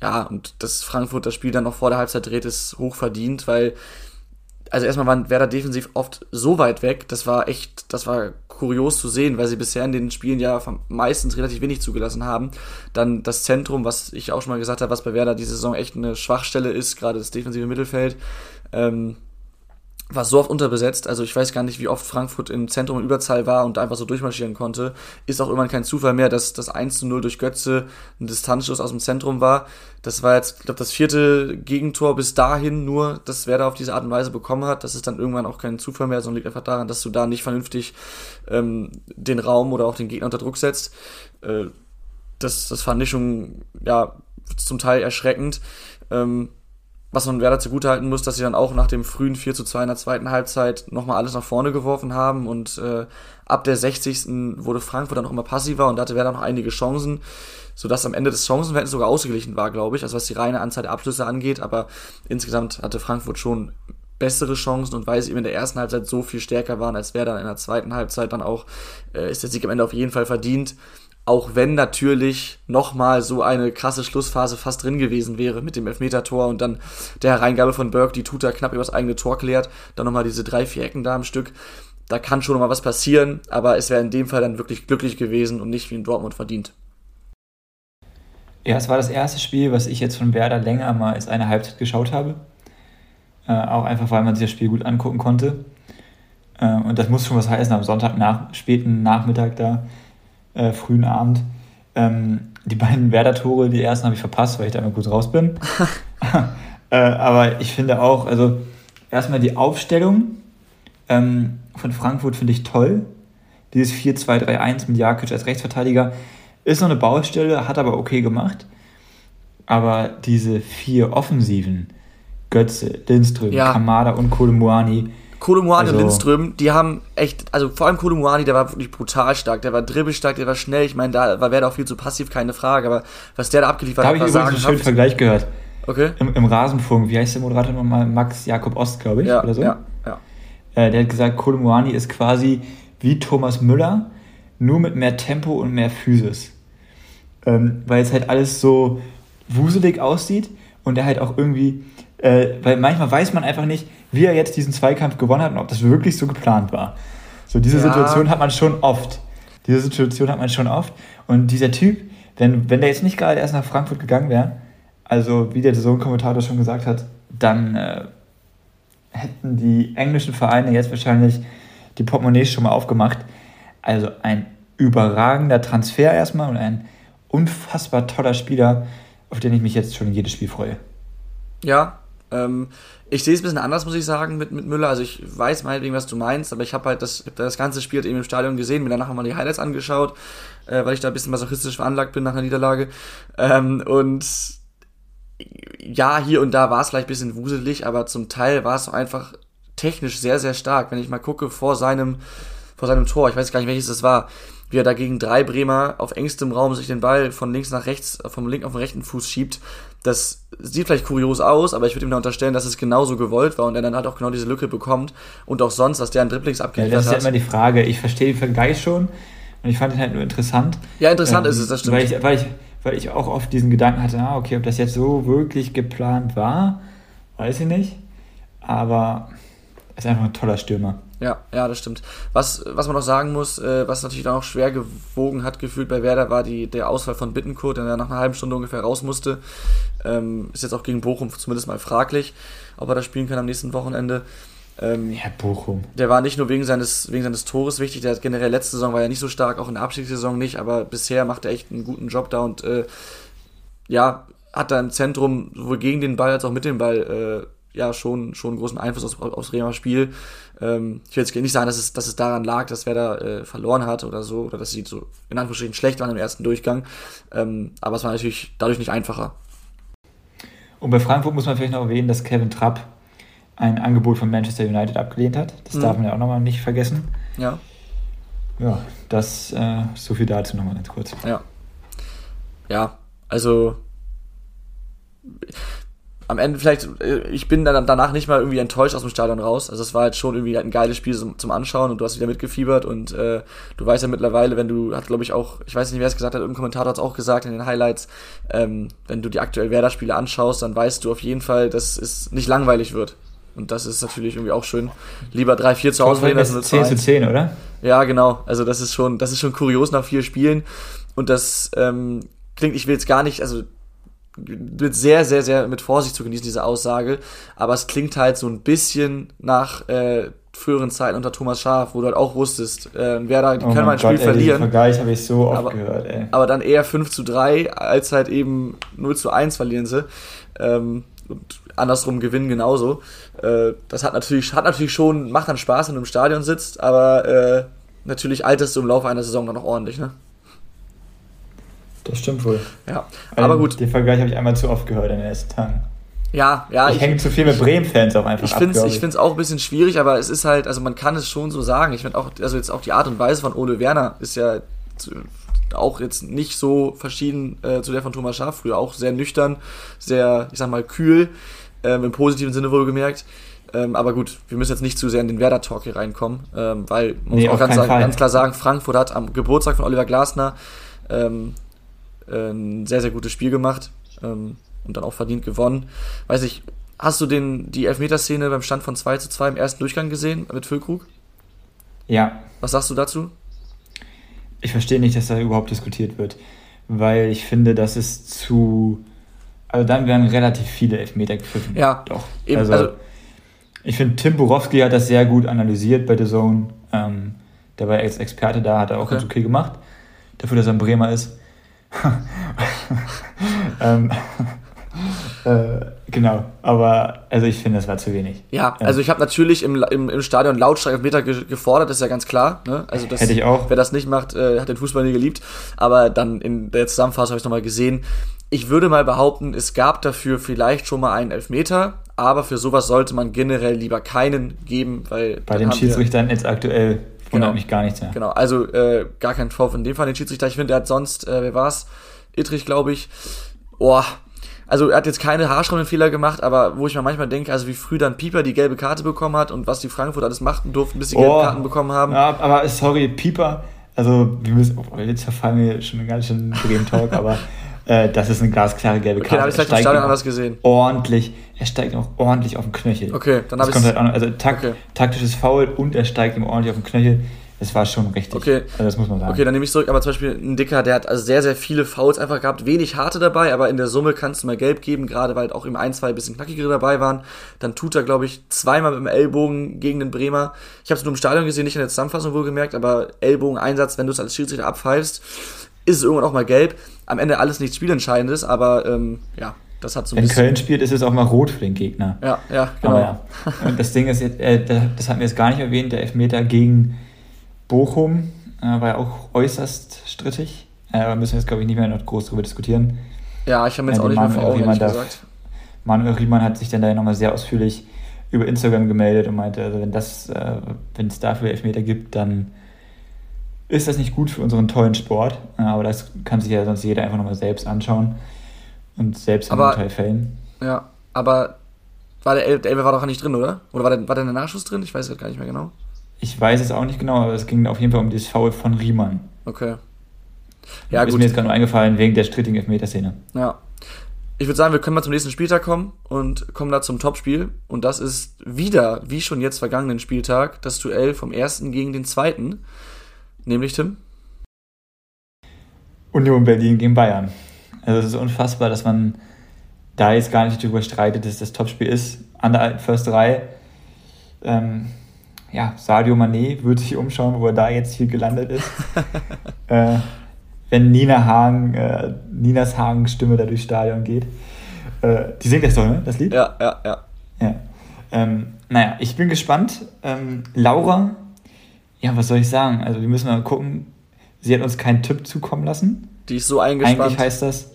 ja, und dass Frankfurt das Spiel dann noch vor der Halbzeit dreht, ist hoch verdient, weil, also erstmal waren Werder defensiv oft so weit weg, das war echt, das war kurios zu sehen, weil sie bisher in den Spielen ja meistens relativ wenig zugelassen haben. Dann das Zentrum, was ich auch schon mal gesagt habe, was bei Werder diese Saison echt eine Schwachstelle ist, gerade das defensive Mittelfeld. Ähm, war so oft unterbesetzt, also ich weiß gar nicht, wie oft Frankfurt im Zentrum in Überzahl war und einfach so durchmarschieren konnte. Ist auch irgendwann kein Zufall mehr, dass das 1 zu 0 durch Götze ein Distanzschuss aus dem Zentrum war. Das war jetzt, ich glaube, das vierte Gegentor bis dahin nur, dass Werder auf diese Art und Weise bekommen hat. Das ist dann irgendwann auch kein Zufall mehr, sondern liegt einfach daran, dass du da nicht vernünftig ähm, den Raum oder auch den Gegner unter Druck setzt. Äh, das, das fand ich schon, ja, zum Teil erschreckend. Ähm, was man Werder zugutehalten muss, dass sie dann auch nach dem frühen 4 zu 2 in der zweiten Halbzeit nochmal alles nach vorne geworfen haben und äh, ab der 60. wurde Frankfurt dann noch immer passiver und da hatte Werder noch einige Chancen, sodass am Ende des Chancenverhältnisses sogar ausgeglichen war, glaube ich, also was die reine Anzahl der Abschlüsse angeht, aber insgesamt hatte Frankfurt schon bessere Chancen und weil sie eben in der ersten Halbzeit so viel stärker waren als Werder in der zweiten Halbzeit dann auch, äh, ist der Sieg am Ende auf jeden Fall verdient. Auch wenn natürlich nochmal so eine krasse Schlussphase fast drin gewesen wäre mit dem Elfmeter-Tor und dann der Hereingabe von Burke, die Tuta knapp übers eigene Tor klärt, dann nochmal diese drei, vier Ecken da am Stück. Da kann schon nochmal was passieren, aber es wäre in dem Fall dann wirklich glücklich gewesen und nicht wie in Dortmund verdient. Ja, es war das erste Spiel, was ich jetzt von Werder länger mal als eine Halbzeit geschaut habe. Äh, auch einfach, weil man sich das Spiel gut angucken konnte. Äh, und das muss schon was heißen, am Sonntag nach, späten Nachmittag da äh, frühen Abend. Ähm, die beiden Werder-Tore, die ersten habe ich verpasst, weil ich da immer kurz raus bin. äh, aber ich finde auch, also erstmal die Aufstellung ähm, von Frankfurt finde ich toll. Dieses 4-2-3-1 mit Jakic als Rechtsverteidiger ist noch eine Baustelle, hat aber okay gemacht. Aber diese vier Offensiven, Götze, Lindström, ja. Kamada und Kolomuani, Kolumuani also, und Lindström, die haben echt, also vor allem Kolumuani, der war wirklich brutal stark, der war dribbelstark, der war schnell. Ich meine, da war wäre auch viel zu passiv, keine Frage, aber was der da abgeliefert da hat, habe ich übrigens einen schönen Vergleich gehört. Okay. Im, Im, Rasenfunk, wie heißt der Moderator nochmal? Max Jakob Ost, glaube ich, ja, oder so. Ja, ja. Äh, der hat gesagt, Kolumuani ist quasi wie Thomas Müller, nur mit mehr Tempo und mehr Physis. Ähm, weil es halt alles so wuselig aussieht und der halt auch irgendwie Äh, weil manchmal weiß man einfach nicht, wie er jetzt diesen Zweikampf gewonnen hat und ob das wirklich so geplant war. So, diese ja. Situation hat man schon oft. Diese Situation hat man schon oft. Und dieser Typ, wenn, wenn der jetzt nicht gerade erst nach Frankfurt gegangen wäre, also wie der Saisonkommentator schon gesagt hat, dann äh, hätten die englischen Vereine jetzt wahrscheinlich die Portemonnaies schon mal aufgemacht. Also ein überragender Transfer erstmal und ein unfassbar toller Spieler, auf den ich mich jetzt schon in jedes Spiel freue. Ja, ähm, ich sehe es ein bisschen anders, muss ich sagen, mit, mit Müller. Also ich weiß meinetwegen, was du meinst, aber ich habe halt das, das ganze Spiel eben im Stadion gesehen, mir danach mal die Highlights angeschaut, äh, weil ich da ein bisschen masochistisch veranlagt bin nach einer Niederlage. Ähm, und ja, hier und da war es vielleicht ein bisschen wuselig, aber zum Teil war es einfach technisch sehr, sehr stark. Wenn ich mal gucke vor seinem, vor seinem Tor, ich weiß gar nicht, welches das war, wie er dagegen drei Bremer auf engstem Raum sich den Ball von links nach rechts, vom linken auf den rechten Fuß schiebt. Das sieht vielleicht kurios aus, aber ich würde ihm da unterstellen, dass es genauso gewollt war und er dann halt auch genau diese Lücke bekommt und auch sonst, dass der einen Dribblings abgeliefert hat. Ja, das ist ja immer die Frage. Ich verstehe den Vergleich schon und ich fand ihn halt nur interessant. Ja, interessant ähm, ist es, das stimmt. Weil ich, weil ich, weil ich auch oft diesen Gedanken hatte, ah, okay, ob das jetzt so wirklich geplant war, weiß ich nicht. Aber er ist einfach ein toller Stürmer. Ja, ja, das stimmt. Was, was man noch sagen muss, äh, was natürlich dann auch schwer gewogen hat, gefühlt bei Werder, war die, der Ausfall von Bittencourt, der nach einer halben Stunde ungefähr raus musste. Ähm, ist jetzt auch gegen Bochum zumindest mal fraglich, ob er da spielen kann am nächsten Wochenende. Ähm, ja, Bochum. Der war nicht nur wegen seines, wegen seines Tores wichtig, der hat generell letzte Saison war ja nicht so stark, auch in der Abstiegssaison nicht, aber bisher macht er echt einen guten Job da und äh, ja, hat da im Zentrum sowohl gegen den Ball als auch mit dem Ball äh, ja schon, schon großen Einfluss aufs, aufs Bremer Spiel. Ähm, ich will jetzt nicht sagen, dass es, dass es daran lag, dass wer da äh, verloren hat oder so, oder dass sie so in Anführungsstrichen schlecht waren im ersten Durchgang. Ähm, aber es war natürlich dadurch nicht einfacher. Und bei Frankfurt muss man vielleicht noch erwähnen, dass Kevin Trapp ein Angebot von Manchester United abgelehnt hat. Das mhm. darf man ja auch nochmal nicht vergessen. Ja. Ja, das äh, so viel dazu nochmal ganz kurz. Ja. Ja, also am Ende vielleicht, äh, ich bin dann danach nicht mal irgendwie enttäuscht aus dem Stadion raus. Also es war halt schon irgendwie ein geiles Spiel zum, zum Anschauen und du hast wieder mitgefiebert und äh, du weißt ja mittlerweile, wenn du, hat glaube ich auch, ich weiß nicht, wer es gesagt hat, irgendein Kommentator hat es auch gesagt in den Highlights, ähm, wenn du die aktuell Werder-Spiele anschaust, dann weißt du auf jeden Fall, dass es nicht langweilig wird. Und das ist natürlich irgendwie auch schön. Lieber 3-4 zu Hause als eine 10 zu 10, oder? Ja, genau. Also das ist schon, das ist schon kurios nach vier Spielen. Und das ähm, klingt, ich will jetzt gar nicht, also wird sehr, sehr, sehr mit Vorsicht zu genießen, diese Aussage. Aber es klingt halt so ein bisschen nach äh, früheren Zeiten unter Thomas Schaaf, wo du halt auch wusstest, äh, wer da, die oh können mal ein Spiel Gott, verlieren. Ey, Vergleich habe ich so oft aber, gehört, ey. Aber dann eher 5 zu 3, als halt eben 0 zu 1 verlieren sie. Ähm, und andersrum gewinnen genauso. Äh, das hat natürlich, hat natürlich schon, macht dann Spaß, wenn du im Stadion sitzt, aber äh, natürlich alterst du im Laufe einer Saison dann noch ordentlich, ne? Das stimmt wohl. Ja, aber gut. Den Vergleich habe ich einmal zu oft gehört in den ersten Tagen. Ja, ja. Ich, ich hänge zu viel mit Bremen-Fans auch einfach ich ab. ich finde es auch ein bisschen schwierig, aber es ist halt, also man kann es schon so sagen. Ich finde auch, also jetzt auch die Art und Weise von Ole Werner ist ja auch jetzt nicht so verschieden äh, zu der von Thomas Schaaf, früher auch sehr nüchtern, sehr, ich sag mal, kühl, ähm, im positiven Sinne wohl gemerkt. Ähm, aber gut, wir müssen jetzt nicht zu sehr in den Werder-Talk hier reinkommen, ähm, weil man nee, muss auch ganz, ganz, klar sagen, Frankfurt hat am Geburtstag von Oliver Glasner ähm, ein sehr, sehr gutes Spiel gemacht ähm, und dann auch verdient gewonnen. Weiß ich, hast du den, die Elfmeterszene beim Stand von 2 zu 2 im ersten Durchgang gesehen mit Füllkrug? Ja. Was sagst du dazu? Ich verstehe nicht, dass da überhaupt diskutiert wird, weil ich finde, das ist zu. Also dann werden relativ viele Elfmeter gepfiffen. Ja, doch. Eben, also, also ich finde, Tim Borowski hat das sehr gut analysiert bei The Zone. Ähm, der war als Experte da, hat er auch okay. ganz okay gemacht. Dafür, dass er ein Bremer ist. ähm, äh, genau, aber also ich finde, das war zu wenig. Ja, also ich habe natürlich im, im, im Stadion lautstark Meter ge gefordert, ist ja ganz klar. Ne? Also das, Hätte ich auch. Wer das nicht macht, äh, hat den Fußball nie geliebt. Aber dann in der Zusammenfassung habe ich nochmal gesehen. Ich würde mal behaupten, es gab dafür vielleicht schon mal einen Elfmeter, aber für sowas sollte man generell lieber keinen geben, weil. Bei den Schiedsrichtern jetzt aktuell wundert genau. mich gar nichts mehr. Genau, also äh, gar kein Vorwurf in dem Fall den Schiedsrichter. Ich finde, er hat sonst, äh, wer war's? Ittrich, glaube ich. Boah, also er hat jetzt keine haarschraubenden Fehler gemacht, aber wo ich mir manchmal denke, also wie früh dann Pieper die gelbe Karte bekommen hat und was die Frankfurt alles machten durften, bis sie oh, gelbe Karten bekommen haben. Ja, aber sorry, Pieper, also wir müssen, oh, jetzt verfallen wir schon ganz schön Bremen Talk, aber Äh, das ist eine glasklare gelbe Karte. Okay, habe ich vielleicht im Stadion anders gesehen. Ordentlich, er steigt auch ordentlich auf den Knöchel. Okay, dann habe ich halt Also tak okay. taktisches Foul und er steigt ihm ordentlich auf den Knöchel. Das war schon richtig. Okay. Also das muss man sagen. Okay, dann nehme ich zurück. Aber zum Beispiel ein Dicker, der hat also sehr, sehr viele Fouls einfach gehabt. Wenig harte dabei, aber in der Summe kannst du mal gelb geben, gerade weil auch im ein, zwei bisschen knackigere dabei waren. Dann tut er, glaube ich, zweimal mit dem Ellbogen gegen den Bremer. Ich habe es nur im Stadion gesehen, nicht in der Zusammenfassung wohlgemerkt, aber Ellbogen-Einsatz, wenn du es als Schiedsrichter abpfeifst, ist es irgendwann auch mal gelb. Am Ende alles nichts Spielentscheidendes, aber ähm, ja, das hat so Wenn Köln spielt, ist es auch mal rot für den Gegner. Ja, ja, genau. Aber ja. Und das Ding ist jetzt, äh, das hatten wir jetzt gar nicht erwähnt, der Elfmeter gegen Bochum äh, war ja auch äußerst strittig. Äh, da müssen wir jetzt, glaube ich, nicht mehr noch groß darüber diskutieren. Ja, ich habe mir jetzt äh, auch nicht Manuel mehr vor Augen, Riemann gesagt. Manuel Riemann hat sich dann da nochmal sehr ausführlich über Instagram gemeldet und meinte, also wenn das, äh, wenn es dafür Elfmeter gibt, dann ist das nicht gut für unseren tollen Sport. Äh, aber das kann sich ja sonst jeder einfach nochmal selbst anschauen und selbst aber, Urteil fällen. Ja, aber war der Elfer war doch nicht drin, oder? Oder war der, war der Nachschuss drin? Ich weiß es gar nicht mehr genau. Ich weiß es auch nicht genau, aber es ging auf jeden Fall um das Foul von Riemann. Okay. Ja, ist gut. mir jetzt gerade nur eingefallen wegen der strittigen Elfmeterszene. Ja. Ich würde sagen, wir können mal zum nächsten Spieltag kommen und kommen da zum Topspiel. Und das ist wieder, wie schon jetzt vergangenen Spieltag, das Duell vom ersten gegen den zweiten. Nämlich Tim? Union Berlin gegen Bayern. Also es ist unfassbar, dass man da jetzt gar nicht darüber streitet, dass das Topspiel ist. An der alten Försterei. Ähm, ja, Sadio Mané würde sich umschauen, wo er da jetzt hier gelandet ist. äh, wenn Nina Hagen, äh, Ninas Hagen Stimme da durchs Stadion geht. Äh, die singt das doch, ne? Das Lied? Ja, ja, ja. ja. Ähm, naja, ich bin gespannt. Ähm, Laura, ja, was soll ich sagen? Also, wir müssen mal gucken. Sie hat uns keinen Tipp zukommen lassen. Die ist so eingespannt. Eigentlich heißt das,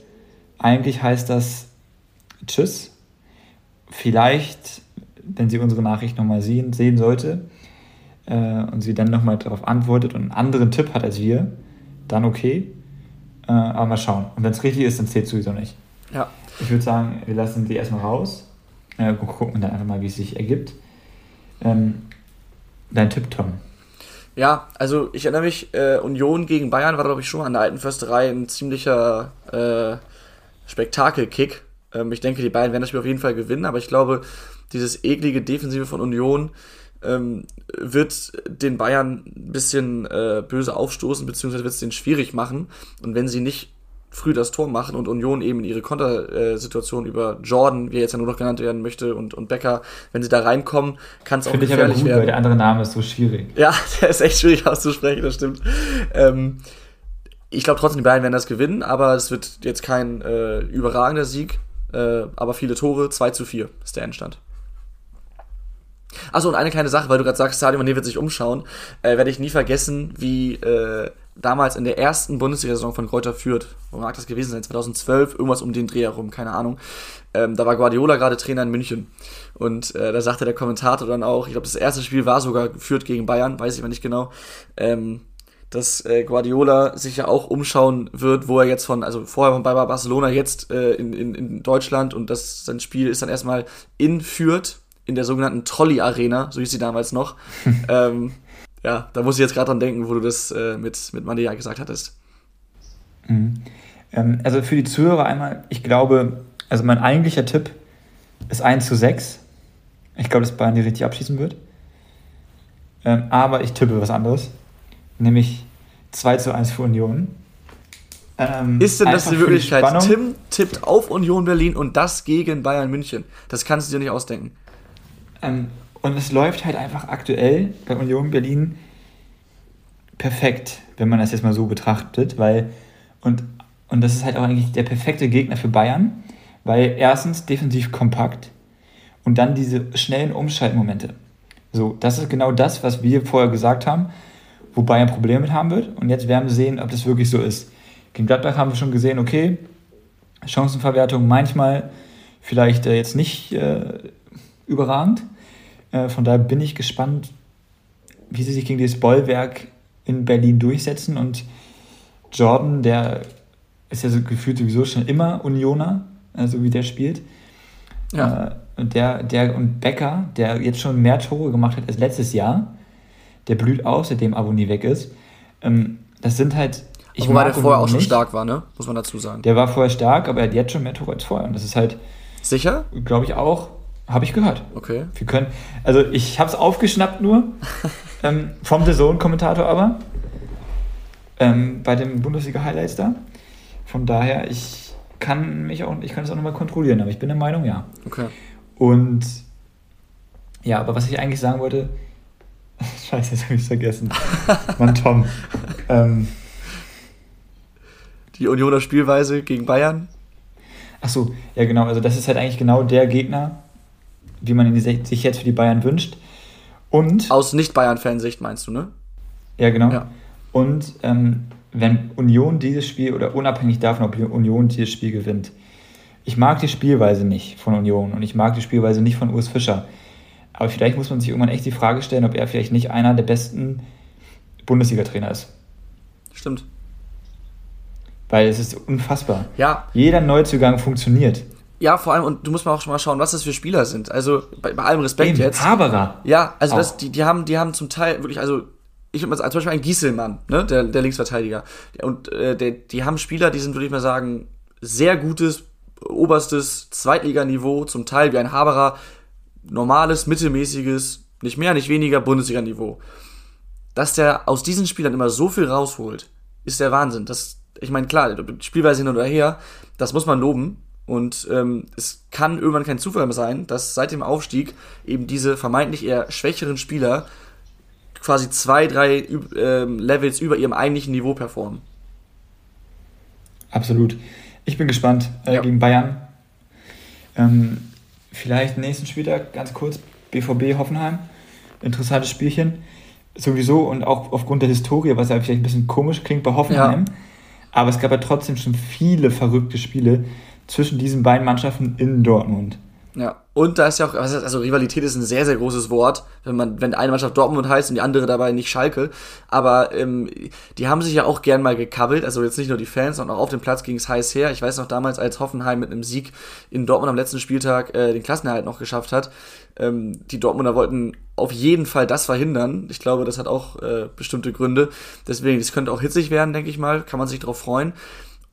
eigentlich heißt das Tschüss. Vielleicht, wenn sie unsere Nachricht nochmal sehen, sehen sollte, äh, und sie dann nochmal darauf antwortet und einen anderen Tipp hat als wir, dann okay. Äh, aber mal schauen. Und wenn es richtig ist, dann zählt es sowieso nicht. Ja. Ich würde sagen, wir lassen sie erstmal raus. Äh, gucken dann einfach mal, wie es sich ergibt. Ähm, dein Tipp, Tom. Ja, also ich erinnere mich, äh, Union gegen Bayern war, glaube ich, schon an der alten Försterei ein ziemlicher äh, Spektakelkick. Ähm, ich denke, die Bayern werden das Spiel auf jeden Fall gewinnen, aber ich glaube, dieses eklige Defensive von Union ähm, wird den Bayern ein bisschen äh, böse aufstoßen, beziehungsweise wird es denen schwierig machen. Und wenn sie nicht früh das Tor machen und Union eben in ihre Kontersituation über Jordan, wie er jetzt ja nur noch genannt werden möchte, und, und Becker, wenn sie da reinkommen, kann es auch gefährlich ich aber gut, werden. Weil der andere Name ist so schwierig. Ja, der ist echt schwierig auszusprechen, das stimmt. Ähm, ich glaube trotzdem, die Bayern werden das gewinnen, aber es wird jetzt kein äh, überragender Sieg, äh, aber viele Tore, 2 zu 4 ist der Endstand. Achso, und eine kleine Sache, weil du gerade sagst, Sadio Mané wird sich umschauen, äh, werde ich nie vergessen, wie äh, damals in der ersten Bundesliga-Saison von Kräuter führt, wo mag das gewesen sein, 2012, irgendwas um den Dreh herum, keine Ahnung. Ähm, da war Guardiola gerade Trainer in München. Und äh, da sagte der Kommentator dann auch, ich glaube, das erste Spiel war sogar geführt gegen Bayern, weiß ich aber nicht genau, ähm, dass äh, Guardiola sich ja auch umschauen wird, wo er jetzt von, also vorher bei Barcelona, jetzt äh, in, in, in Deutschland und das sein Spiel ist dann erstmal in Fürth, in der sogenannten Trolley Arena, so hieß sie damals noch. ähm, ja, da muss ich jetzt gerade dran denken, wo du das äh, mit, mit Mandia gesagt hattest. Mhm. Ähm, also für die Zuhörer einmal, ich glaube, also mein eigentlicher Tipp ist 1 zu 6. Ich glaube, dass Bayern die richtig abschießen wird. Ähm, aber ich tippe was anderes. Nämlich 2 zu 1 für Union. Ähm, ist denn das die Wirklichkeit? Tim tippt auf Union Berlin und das gegen Bayern München. Das kannst du dir nicht ausdenken. Ähm, und es läuft halt einfach aktuell bei Union Berlin perfekt, wenn man das jetzt mal so betrachtet, weil und, und das ist halt auch eigentlich der perfekte Gegner für Bayern, weil erstens defensiv kompakt und dann diese schnellen Umschaltmomente. So, das ist genau das, was wir vorher gesagt haben, wo Bayern Probleme mit haben wird. Und jetzt werden wir sehen, ob das wirklich so ist. Gegen Gladbach haben wir schon gesehen, okay, Chancenverwertung manchmal vielleicht äh, jetzt nicht äh, überragend. Äh, von daher bin ich gespannt, wie sie sich gegen dieses Bollwerk in Berlin durchsetzen. Und Jordan, der ist ja so gefühlt sowieso schon immer Unioner, also wie der spielt. Ja. Äh, und der, der und Becker, der jetzt schon mehr Tore gemacht hat als letztes Jahr, der blüht aus, seitdem Aboni weg ist. Ähm, das sind halt Ich Wobei der vorher auch schon nicht. stark war, ne? Muss man dazu sagen. Der war vorher stark, aber er hat jetzt schon mehr Tore als vorher. Und das ist halt. Sicher? Glaube ich auch. Habe ich gehört. Okay. Wir können. Also ich habe es aufgeschnappt nur. ähm, vom The Zone-Kommentator aber. Ähm, bei den Bundesliga-Highlights da. Von daher, ich kann mich auch, ich kann es auch nochmal kontrollieren, aber ich bin der Meinung, ja. Okay. Und ja, aber was ich eigentlich sagen wollte, Scheiße, jetzt habe ich es vergessen. Mann, Tom. ähm, die Unioner Spielweise gegen Bayern? Achso, ja genau. Also das ist halt eigentlich genau der Gegner, wie man ihn sich jetzt für die Bayern wünscht. Und aus Nicht-Bayern-Fansicht meinst du, ne? Ja, genau. Ja. Und ähm, wenn Union dieses Spiel oder unabhängig davon, ob Union dieses Spiel gewinnt, ich mag die Spielweise nicht von Union und ich mag die Spielweise nicht von Urs Fischer. Aber vielleicht muss man sich irgendwann echt die Frage stellen, ob er vielleicht nicht einer der besten Bundesliga-Trainer ist. Stimmt. Weil es ist unfassbar. Ja. Jeder Neuzugang funktioniert. Ja, vor allem, und du musst mal auch schon mal schauen, was das für Spieler sind. Also, bei, bei allem Respekt Eben, jetzt. Haberer. Ja, also das, die, die, haben, die haben zum Teil wirklich, also ich würde mal sagen, zum Beispiel ein Gieselmann, ne, der, der Linksverteidiger. Und äh, der, die haben Spieler, die sind, würde ich mal sagen, sehr gutes, oberstes Zweitliganiveau, zum Teil wie ein Haberer, normales, mittelmäßiges, nicht mehr, nicht weniger Bundesliga-Niveau. Dass der aus diesen Spielern immer so viel rausholt, ist der Wahnsinn. Das, ich meine, klar, Spielweise hin oder her, das muss man loben. Und ähm, es kann irgendwann kein Zufall mehr sein, dass seit dem Aufstieg eben diese vermeintlich eher schwächeren Spieler quasi zwei, drei äh, Levels über ihrem eigentlichen Niveau performen. Absolut. Ich bin gespannt äh, ja. gegen Bayern. Ähm, vielleicht nächsten Spieltag, ganz kurz, BVB Hoffenheim. Interessantes Spielchen. Sowieso und auch aufgrund der Historie, was ja vielleicht ein bisschen komisch klingt bei Hoffenheim. Ja. Aber es gab ja trotzdem schon viele verrückte Spiele zwischen diesen beiden Mannschaften in Dortmund. Ja, und da ist ja auch, also Rivalität ist ein sehr, sehr großes Wort, wenn man, wenn eine Mannschaft Dortmund heißt und die andere dabei nicht Schalke. Aber ähm, die haben sich ja auch gern mal gekabbelt, also jetzt nicht nur die Fans, sondern auch auf dem Platz ging es heiß her. Ich weiß noch damals, als Hoffenheim mit einem Sieg in Dortmund am letzten Spieltag äh, den Klassenerhalt noch geschafft hat. Ähm, die Dortmunder wollten auf jeden Fall das verhindern. Ich glaube, das hat auch äh, bestimmte Gründe. Deswegen, das könnte auch hitzig werden, denke ich mal. Kann man sich darauf freuen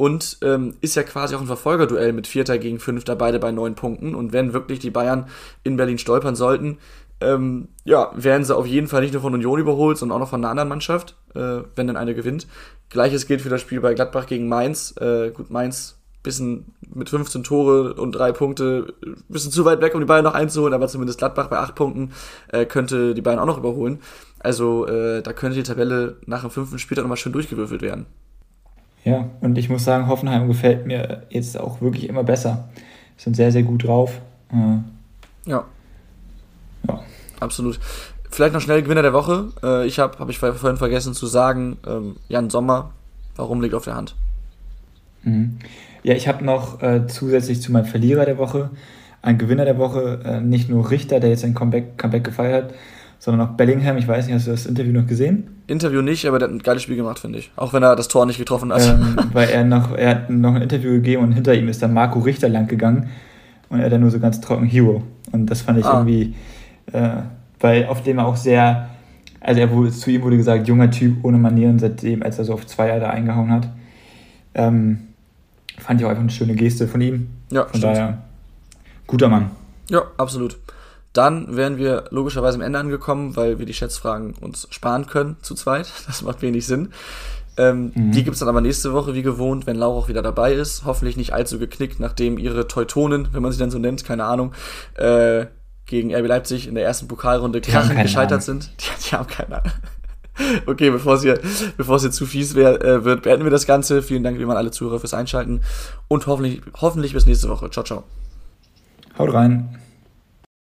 und ähm, ist ja quasi auch ein Verfolgerduell mit Vierter gegen Fünfter, beide bei neun Punkten. Und wenn wirklich die Bayern in Berlin stolpern sollten, ähm, ja, werden sie auf jeden Fall nicht nur von Union überholt, sondern auch noch von einer anderen Mannschaft, äh, wenn dann eine gewinnt. Gleiches gilt für das Spiel bei Gladbach gegen Mainz. Äh, gut, Mainz bisschen mit 15 Tore und drei Punkte, bisschen zu weit weg, um die Bayern noch einzuholen, aber zumindest Gladbach bei acht Punkten äh, könnte die Bayern auch noch überholen. Also äh, da könnte die Tabelle nach dem fünften Spieltag nochmal schön durchgewürfelt werden. Ja, und ich muss sagen, Hoffenheim gefällt mir jetzt auch wirklich immer besser. Sind sehr, sehr gut drauf. Äh, ja. Ja. Absolut. Vielleicht noch schnell Gewinner der Woche. Äh, ich habe, habe ich vorhin vergessen zu sagen, ähm, Jan Sommer. Warum liegt auf der Hand? Mhm. Ja, ich habe noch äh, zusätzlich zu meinem Verlierer der Woche einen Gewinner der Woche, äh, nicht nur Richter, der jetzt ein Comeback, Comeback gefeiert hat, sondern auch Bellingham. Ich weiß nicht, hast du das Interview noch gesehen? Interview nicht, aber der hat ein geiles Spiel gemacht, finde ich. Auch wenn er das Tor nicht getroffen hat. Ähm, weil er noch, er hat noch ein Interview gegeben und hinter ihm ist dann Marco Richter lang gegangen und er dann nur so ganz trocken Hero. Und das fand ich ah. irgendwie, äh, weil auf dem er auch sehr, also er wurde, zu ihm wurde gesagt, junger Typ ohne Manieren, seitdem, als er so auf zwei Jahre eingehauen hat. Ähm, fand ich auch einfach eine schöne Geste von ihm. Ja, von stimmt. daher, guter Mann. Ja, absolut. Dann wären wir logischerweise am Ende angekommen, weil wir die Schätzfragen uns sparen können zu zweit. Das macht wenig Sinn. Ähm, mhm. Die gibt's dann aber nächste Woche wie gewohnt, wenn Laura auch wieder dabei ist. Hoffentlich nicht allzu geknickt, nachdem ihre Teutonen, wenn man sie dann so nennt, keine Ahnung, äh, gegen RB Leipzig in der ersten Pokalrunde krachend gescheitert Ahnung. sind. Die, die, haben keine Ahnung. Okay, bevor es hier, bevor es hier zu fies wär, äh, wird, beenden wir das Ganze. Vielen Dank wie immer alle Zuhörer fürs Einschalten und hoffentlich, hoffentlich bis nächste Woche. Ciao, ciao. Haut rein.